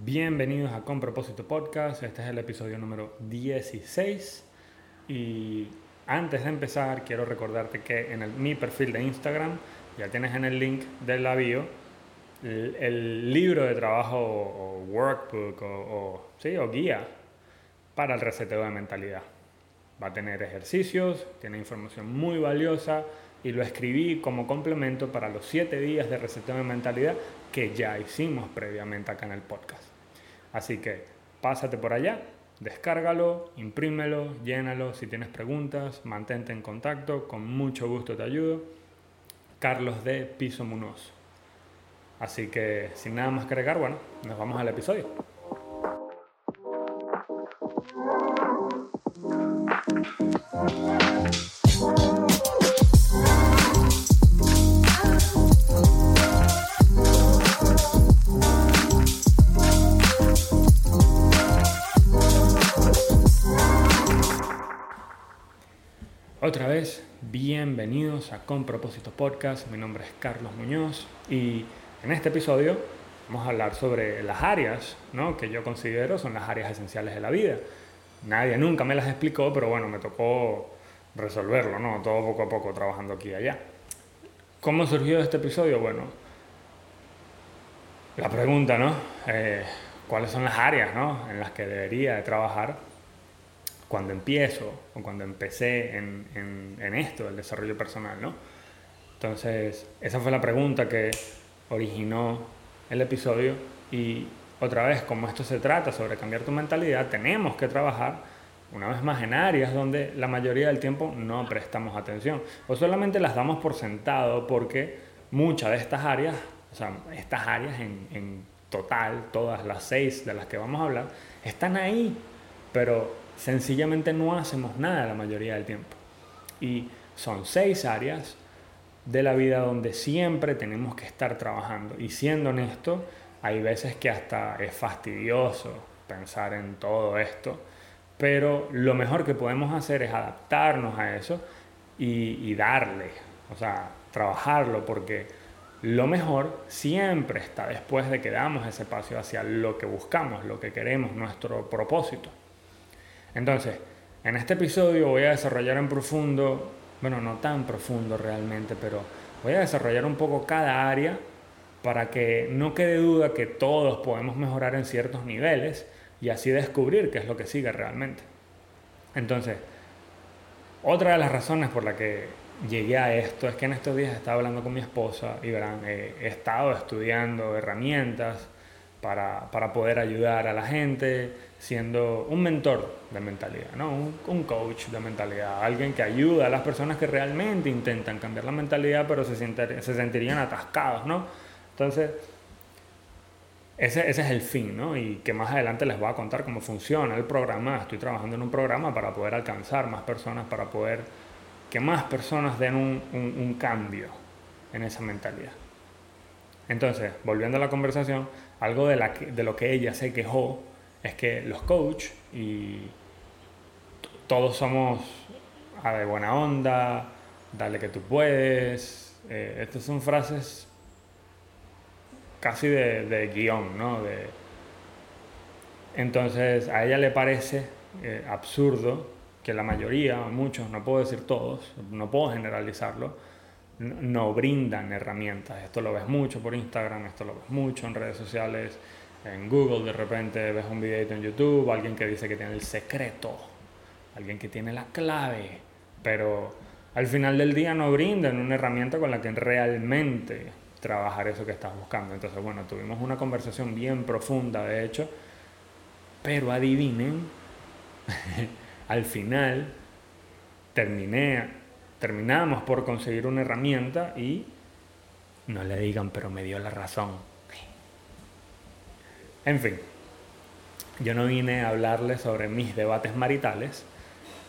Bienvenidos a Con Propósito Podcast. Este es el episodio número 16. Y antes de empezar, quiero recordarte que en mi perfil de Instagram ya tienes en el link del la bio el, libro de trabajo o, workbook o, sí, o guía para el reseteo de mentalidad. Va a tener ejercicios, tiene información muy valiosa y lo escribí como complemento para los 7 días de reseteo de mentalidad que ya hicimos previamente acá en el podcast. Así que pásate por allá, descárgalo, imprímelo, llénalo. Si tienes preguntas, mantente en contacto, con mucho gusto te ayudo. Carlos de Piso Munoz. Así que sin nada más que agregar, bueno, nos vamos al episodio. A Con Propósito Podcast. Mi nombre es Carlos Muñoz y en este episodio vamos a hablar sobre las áreas ¿no? que yo considero son las áreas esenciales de la vida. Nadie nunca me las explicó, pero bueno, me tocó resolverlo, ¿no? Todo poco a poco trabajando aquí y allá. ¿Cómo surgió este episodio? Bueno, la pregunta, ¿no? Eh, ¿Cuáles son las áreas ¿no? en las que debería de trabajar? Cuando empiezo o cuando empecé en, en, esto, el desarrollo personal, ¿no? Entonces, esa fue la pregunta que originó el episodio y otra vez, como esto se trata sobre cambiar tu mentalidad, tenemos que trabajar una vez más en áreas donde la mayoría del tiempo no prestamos atención o solamente las damos por sentado porque muchas de estas áreas, o sea, estas áreas en, en total, todas las seis de las que vamos a hablar, están ahí, pero sencillamente no hacemos nada la mayoría del tiempo. Y son seis áreas de la vida donde siempre tenemos que estar trabajando. Y siendo honesto, hay veces que hasta es fastidioso pensar en todo esto, pero lo mejor que podemos hacer es adaptarnos a eso y, darle, o sea, trabajarlo, porque lo mejor siempre está después de que damos ese paso hacia lo que buscamos, lo que queremos, nuestro propósito. Entonces, en este episodio voy a desarrollar en profundo, bueno, no tan profundo realmente, pero voy a desarrollar un poco cada área para que no quede duda que todos podemos mejorar en ciertos niveles y así descubrir qué es lo que sigue realmente. Entonces, otra de las razones por la que llegué a esto es que en estos días estaba hablando con mi esposa y verán, he estado estudiando herramientas para, para poder ayudar a la gente, siendo un mentor de mentalidad, ¿no? un, coach de mentalidad, alguien que ayuda a las personas que realmente intentan cambiar la mentalidad pero se, se sentirían atascados. ¿no? Entonces, ese, ese, es el fin, ¿no? Y que más adelante les voy a contar cómo funciona el programa. Estoy trabajando en un programa para poder alcanzar más personas, para poder que más personas den un, un, un cambio en esa mentalidad. Entonces, volviendo a la conversación, algo de, la, de lo que ella se quejó es que los coach y todos somos a de buena onda, dale que tú puedes. Eh, estas son frases casi de, de guion, ¿no? De, entonces a ella le parece eh, absurdo que la mayoría, muchos, no puedo decir todos, no puedo generalizarlo, no brindan herramientas. Esto lo ves mucho por Instagram, esto lo ves mucho en redes sociales en Google de repente ves un videito en YouTube, alguien que dice que tiene el secreto, alguien que tiene la clave, pero al final del día no brindan una herramienta con la que realmente trabajar eso que estás buscando. Entonces, bueno, tuvimos una conversación bien profunda, de hecho, pero adivinen, al final terminé, terminamos por conseguir una herramienta y no le digan, pero me dio la razón en fin, yo no vine a hablarles sobre mis debates maritales,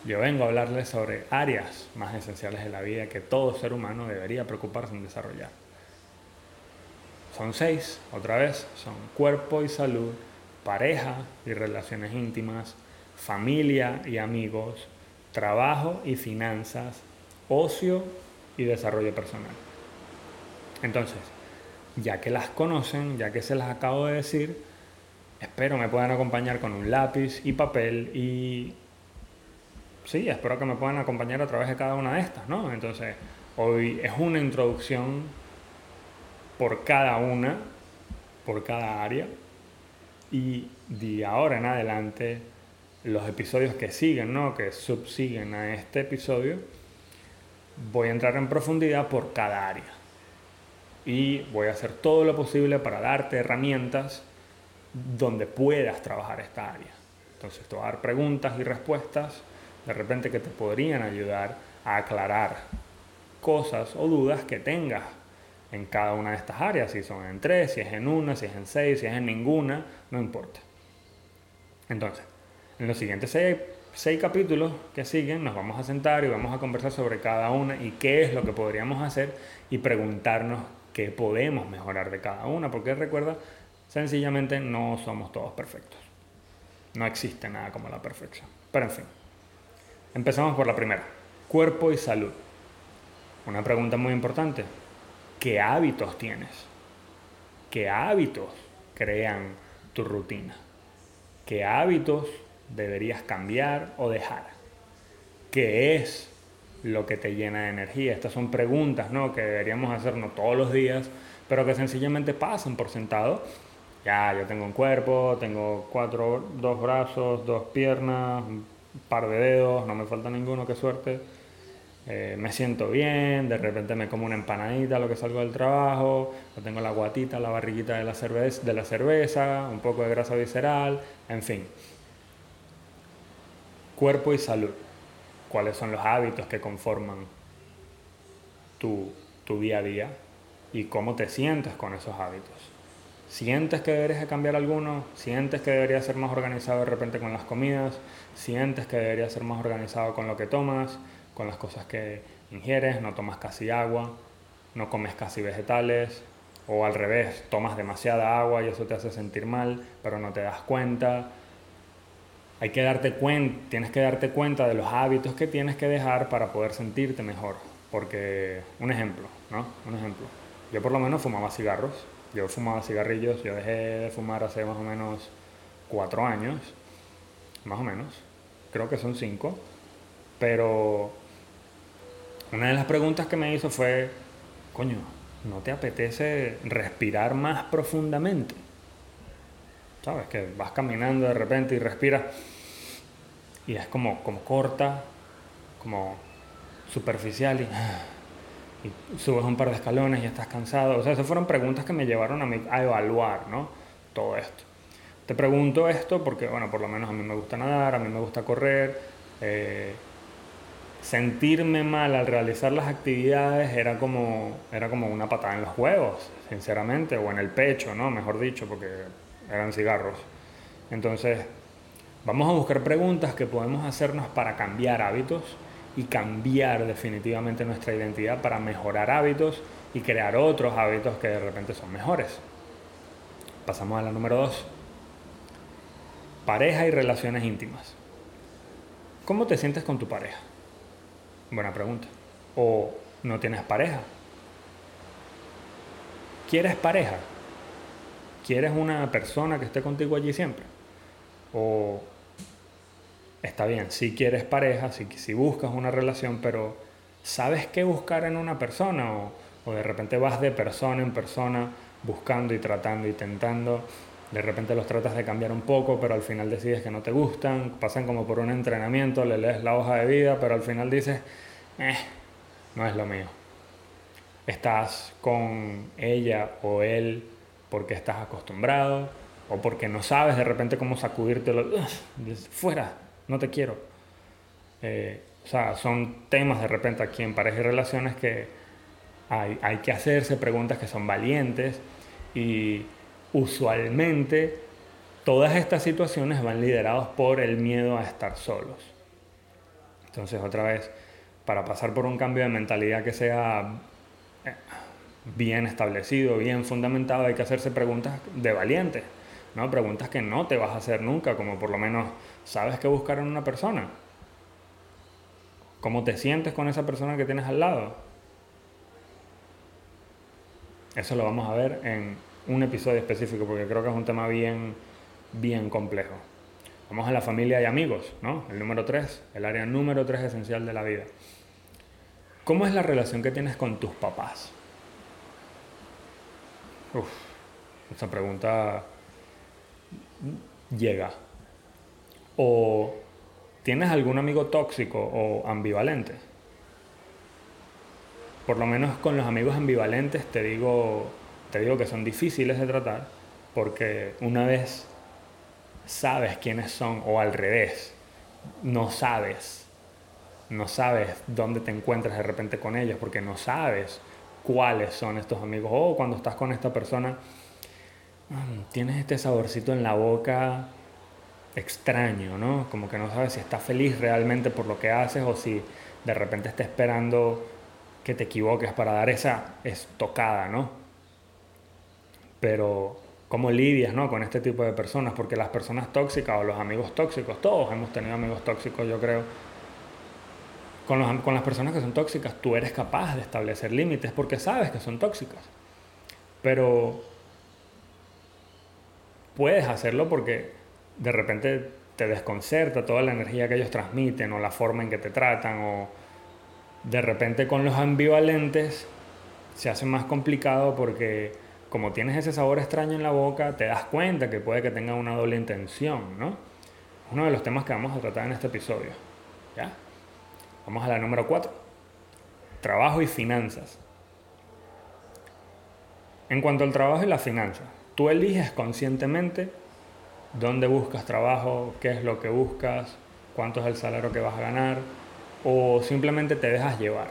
yo vengo a hablarles sobre áreas más esenciales de la vida que todo ser humano debería preocuparse en desarrollar. Son seis, otra vez, son cuerpo y salud, pareja y relaciones íntimas, familia y amigos, trabajo y finanzas, ocio y desarrollo personal. Entonces, ya que las conocen, ya que se las acabo de decir, espero me puedan acompañar con un lápiz y papel y sí, espero que me puedan acompañar a través de cada una de estas, ¿no? Entonces, hoy es una introducción por cada una, por cada área y de ahora en adelante los episodios que siguen, ¿no? Que subsiguen a este episodio, voy a entrar en profundidad por cada área y voy a hacer todo lo posible para darte herramientas donde puedas trabajar esta área. Entonces te voy a dar preguntas y respuestas de repente que te podrían ayudar a aclarar cosas o dudas que tengas en cada una de estas áreas, si son en tres, si es en una, si es en seis, si es en ninguna, no importa. Entonces, en los siguientes seis, seis, capítulos que siguen nos vamos a sentar y vamos a conversar sobre cada una y qué es lo que podríamos hacer y preguntarnos qué podemos mejorar de cada una, porque recuerda, sencillamente no somos todos perfectos. No existe nada como la perfección. Pero en fin, empezamos por la primera, cuerpo y salud. Una pregunta muy importante, ¿qué hábitos tienes? ¿Qué hábitos crean tu rutina? ¿Qué hábitos deberías cambiar o dejar? ¿Qué es lo que te llena de energía? Estas son preguntas ¿no? que deberíamos hacernos todos los días, pero que sencillamente pasan por sentado. Ya, yo tengo un cuerpo, tengo cuatro, dos brazos, dos piernas, un par de dedos, no me falta ninguno, qué suerte. Eh, me siento bien, de repente me como una empanadita lo que salgo del trabajo, o tengo la guatita, la barriguita de la, cerveza, de la cerveza, un poco de grasa visceral, en fin. Cuerpo y salud cuáles son los hábitos que conforman tu, día a día y cómo te sientes con esos hábitos. ¿Sientes que deberías cambiar alguno? ¿Sientes que deberías ser más organizado de repente con las comidas? ¿Sientes que deberías ser más organizado con lo que tomas? ¿Con las cosas que ingieres? ¿No tomas casi agua? ¿No comes casi vegetales? O al revés, tomas demasiada agua y eso te hace sentir mal, pero no te das cuenta hay que darte cuenta, tienes que darte cuenta de los hábitos que tienes que dejar para poder sentirte mejor. Porque, un ejemplo, ¿no? Un ejemplo. Yo por lo menos fumaba cigarros, yo fumaba cigarrillos, yo dejé de fumar hace más o menos cuatro años, más o menos, creo que son cinco, pero una de las preguntas que me hizo fue, coño, ¿no te apetece respirar más profundamente? ¿Sabes? Que vas caminando de repente y respiras y es como, como corta, como superficial y, subes un par de escalones y estás cansado. O sea, esas fueron preguntas que me llevaron a, mí, a evaluar, ¿no? Todo esto. Te pregunto esto porque, bueno, por lo menos a mí me gusta nadar, a mí me gusta correr. Eh, sentirme mal al realizar las actividades era como, era como una patada en los huevos, sinceramente, o en el pecho, ¿no? Mejor dicho, porque eran cigarros. Entonces, vamos a buscar preguntas que podemos hacernos para cambiar hábitos y cambiar definitivamente nuestra identidad para mejorar hábitos y crear otros hábitos que de repente son mejores. Pasamos a la número dos. Pareja y relaciones íntimas. ¿Cómo te sientes con tu pareja? Buena pregunta. ¿O no tienes pareja? ¿Quieres pareja? ¿Quieres una persona que esté contigo allí siempre? O está bien, si quieres pareja, si, si buscas una relación, pero ¿sabes qué buscar en una persona? O, o de repente vas de persona en persona buscando y tratando y tentando. De repente los tratas de cambiar un poco, pero al final decides que no te gustan. Pasan como por un entrenamiento, le lees la hoja de vida, pero al final dices, eh, no es lo mío. Estás con ella o él porque estás acostumbrado o porque no sabes de repente cómo sacudírtelo. Fuera, no te quiero. Eh, o sea, son temas de repente aquí en parejas y relaciones que hay, hay que hacerse preguntas que son valientes y usualmente todas estas situaciones van lideradas por el miedo a estar solos. Entonces, otra vez, para pasar por un cambio de mentalidad que sea eh, bien establecido, bien fundamentado, hay que hacerse preguntas de valientes, ¿no? Preguntas que no te vas a hacer nunca, como por lo menos, ¿sabes qué buscar en una persona? ¿Cómo te sientes con esa persona que tienes al lado? Eso lo vamos a ver en un episodio específico, porque creo que es un tema bien, bien complejo. Vamos a la familia y amigos, ¿no? El número tres, el área número tres esencial de la vida. ¿Cómo es la relación que tienes con tus papás? Uf, esta pregunta llega. ¿O tienes algún amigo tóxico o ambivalente? Por lo menos con los amigos ambivalentes te digo, te digo que son difíciles de tratar porque una vez sabes quiénes son o al revés, no sabes, no sabes dónde te encuentras de repente con ellos porque no sabes cuáles son estos amigos o cuando estás con esta persona mm, tienes este saborcito en la boca extraño, ¿no? Como que no sabes si está feliz realmente por lo que haces o si de repente está esperando que te equivoques para dar esa estocada, ¿no? Pero cómo lidias, ¿no? Con este tipo de personas, porque las personas tóxicas o los amigos tóxicos, todos hemos tenido amigos tóxicos, yo creo. Con, los, con las personas que son tóxicas, tú eres capaz de establecer límites porque sabes que son tóxicas. Pero puedes hacerlo porque de repente te desconcerta toda la energía que ellos transmiten o la forma en que te tratan o de repente con los ambivalentes se hace más complicado porque como tienes ese sabor extraño en la boca, te das cuenta que puede que tenga una doble intención, ¿no? Uno de los temas que vamos a tratar en este episodio. ¿Ya? Vamos a la número 4. Trabajo y finanzas. En cuanto al trabajo y las finanzas, tú eliges conscientemente dónde buscas trabajo, qué es lo que buscas, cuánto es el salario que vas a ganar, o simplemente te dejas llevar.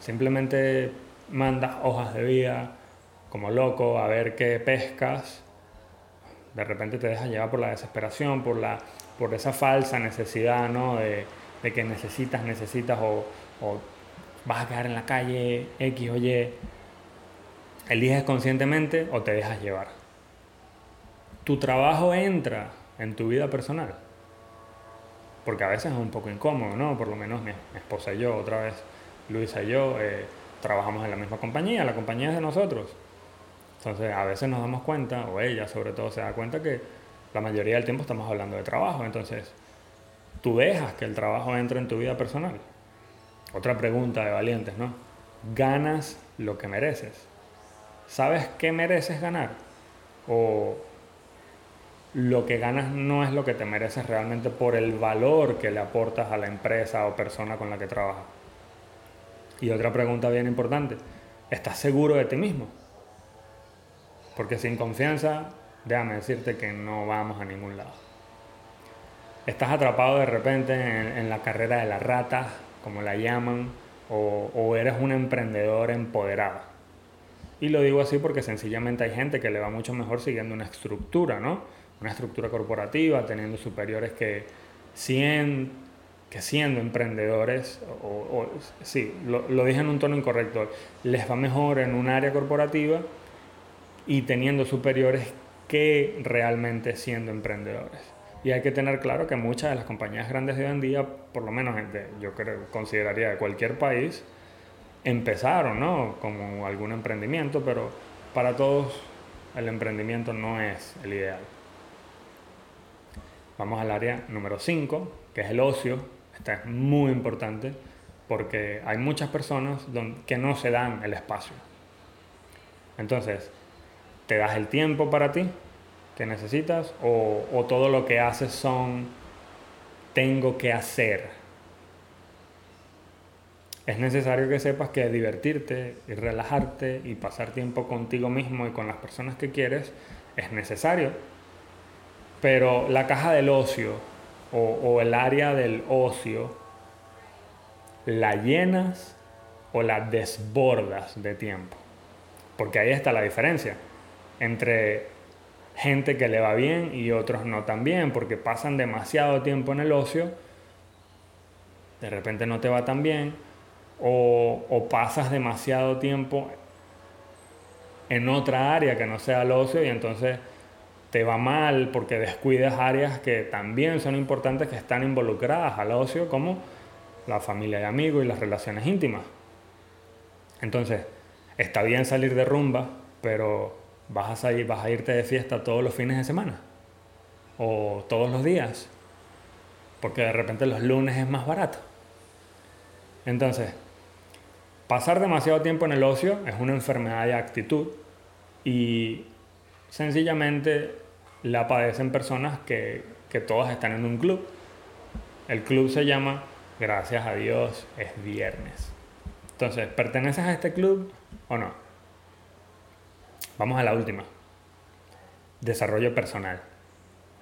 Simplemente mandas hojas de vida como loco a ver qué pescas. De repente te dejas llevar por la desesperación, por, la, por esa falsa necesidad ¿no? de, de que necesitas, necesitas o, o vas a quedar en la calle X o Y. Eliges conscientemente o te dejas llevar tu trabajo entra en tu vida personal. Porque a veces es un poco incómodo, ¿no? Por lo menos mi, esposa y yo, otra vez Luisa y yo, eh, trabajamos en la misma compañía, la compañía es de nosotros. Entonces a veces nos damos cuenta, o ella sobre todo se da cuenta que la mayoría del tiempo estamos hablando de trabajo. Entonces, tú dejas que el trabajo entre en tu vida personal. Otra pregunta de valientes, ¿no? ¿Ganas lo que mereces? ¿Sabes qué mereces ganar? ¿O lo que ganas no es lo que te mereces realmente por el valor que le aportas a la empresa o persona con la que trabajas. Y otra pregunta bien importante, ¿estás seguro de ti mismo? Porque sin confianza, déjame decirte que no vamos a ningún lado. Estás atrapado de repente en, la carrera de la rata, como la llaman, o, eres un emprendedor empoderado. Y lo digo así porque sencillamente hay gente que le va mucho mejor siguiendo una estructura, ¿no? una estructura corporativa, teniendo superiores que, que siendo emprendedores, o, sí, lo, lo, dije en un tono incorrecto, les va mejor en un área corporativa y teniendo superiores que realmente siendo emprendedores. Y hay que tener claro que muchas de las compañías grandes de hoy en día, por lo menos yo creo, consideraría de cualquier país, empezaron ¿no? como algún emprendimiento, pero para todos el emprendimiento no es el ideal. Vamos al área número 5, que es el ocio. Esta es muy importante porque hay muchas personas que no se dan el espacio. Entonces, ¿te das el tiempo para ti que necesitas o, o todo lo que haces son tengo que hacer? Es necesario que sepas que divertirte y relajarte y pasar tiempo contigo mismo y con las personas que quieres es necesario pero la caja del ocio o, el área del ocio la llenas o la desbordas de tiempo. Porque ahí está la diferencia entre gente que le va bien y otros no tan bien, porque pasan demasiado tiempo en el ocio, de repente no te va tan bien, o, o pasas demasiado tiempo en otra área que no sea el ocio y entonces te va mal porque descuidas áreas que también son importantes que están involucradas al ocio como la familia y amigos y las relaciones íntimas. Entonces, está bien salir de rumba, pero vas a salir, vas a irte de fiesta todos los fines de semana. o todos los días, porque de repente los lunes es más barato. Entonces, pasar demasiado tiempo en el ocio es una enfermedad de actitud y sencillamente la padecen personas que, que todas están en un club. El club se llama Gracias a Dios es viernes. Entonces, ¿perteneces a este club o no? Vamos a la última. Desarrollo personal.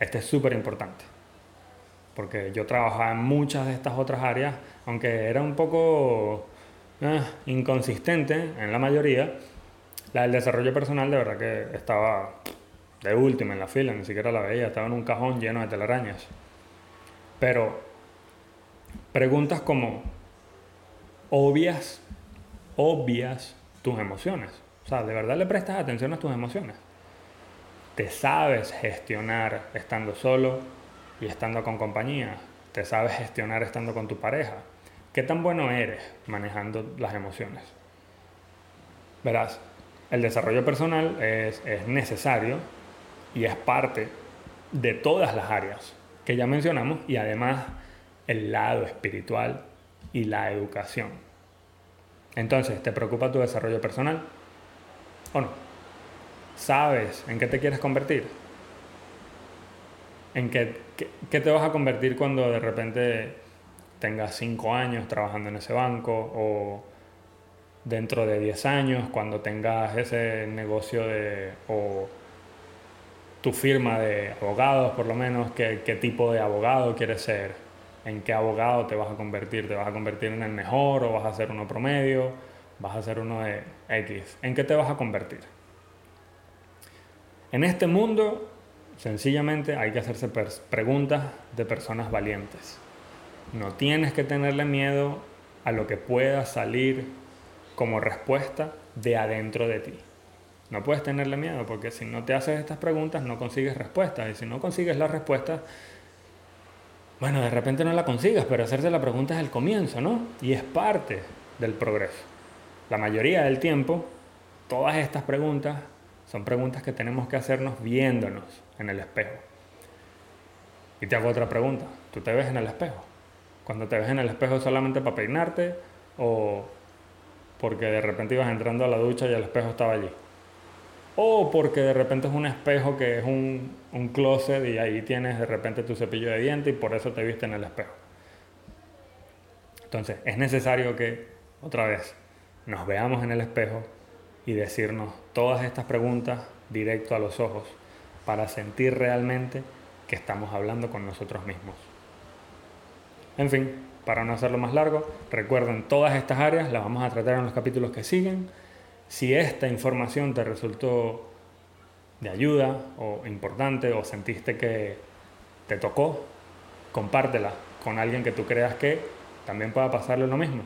Este es súper importante. Porque yo trabajaba en muchas de estas otras áreas, aunque era un poco eh, inconsistente en la mayoría. La del desarrollo personal de verdad que estaba de última en la fila, ni siquiera la veía, estaba en un cajón lleno de telarañas. Pero preguntas como obvias, obvias tus emociones. O sea, ¿de verdad le prestas atención a tus emociones? ¿Te sabes gestionar estando solo y estando con compañía? ¿Te sabes gestionar estando con tu pareja? ¿Qué tan bueno eres manejando las emociones? Verás, el desarrollo personal es, es necesario y es parte de todas las áreas que ya mencionamos y además el lado espiritual y la educación. Entonces, ¿te preocupa tu desarrollo personal o? ¿Sabes en qué te quieres convertir? ¿En qué, te vas a convertir cuando de repente tengas 5 años trabajando en ese banco o dentro de 10 años cuando tengas ese negocio de tu firma de abogados, por lo menos, ¿qué, qué tipo de abogado quieres ser, en qué abogado te vas a convertir, te vas a convertir en el mejor o vas a ser uno promedio, vas a ser uno de X, ¿en qué te vas a convertir? En este mundo, sencillamente hay que hacerse preguntas de personas valientes. No tienes que tenerle miedo a lo que pueda salir como respuesta de adentro de ti. No puedes tenerle miedo porque si no te haces estas preguntas no consigues respuestas. Y si no consigues las respuestas, bueno, de repente no la consigues, pero hacerse la pregunta es el comienzo, ¿no? Y es parte del progreso. La mayoría del tiempo, todas estas preguntas son preguntas que tenemos que hacernos viéndonos en el espejo. Y te hago otra pregunta. ¿Tú te ves en el espejo? Cuando te ves en el espejo solamente para peinarte o porque de repente ibas entrando a la ducha y el espejo estaba allí o porque de repente es un espejo que es un, un closet y ahí tienes de repente tu cepillo de dientes y por eso te viste en el espejo. Entonces, es necesario que, otra vez, nos veamos en el espejo y decirnos todas estas preguntas directo a los ojos para sentir realmente que estamos hablando con nosotros mismos. En fin, para no hacerlo más largo, recuerden todas estas áreas, las vamos a tratar en los capítulos que siguen. Si esta información te resultó de ayuda o importante o sentiste que te tocó, compártela con alguien que tú creas que también pueda pasarle lo mismo.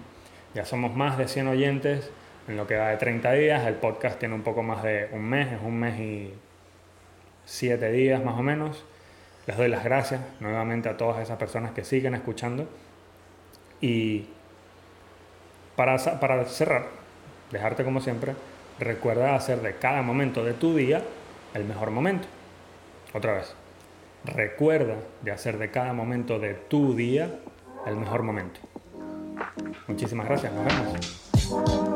Ya somos más de 100 oyentes en lo que va de 30 días, el podcast tiene un poco más de un mes, es un mes y 7 días más o menos. Les doy las gracias nuevamente a todas esas personas que siguen escuchando. Y para, para cerrar, dejarte como siempre, recuerda hacer de cada momento de tu día el mejor momento. Otra vez, recuerda de hacer de cada momento de tu día el mejor momento. Muchísimas gracias, nos vemos.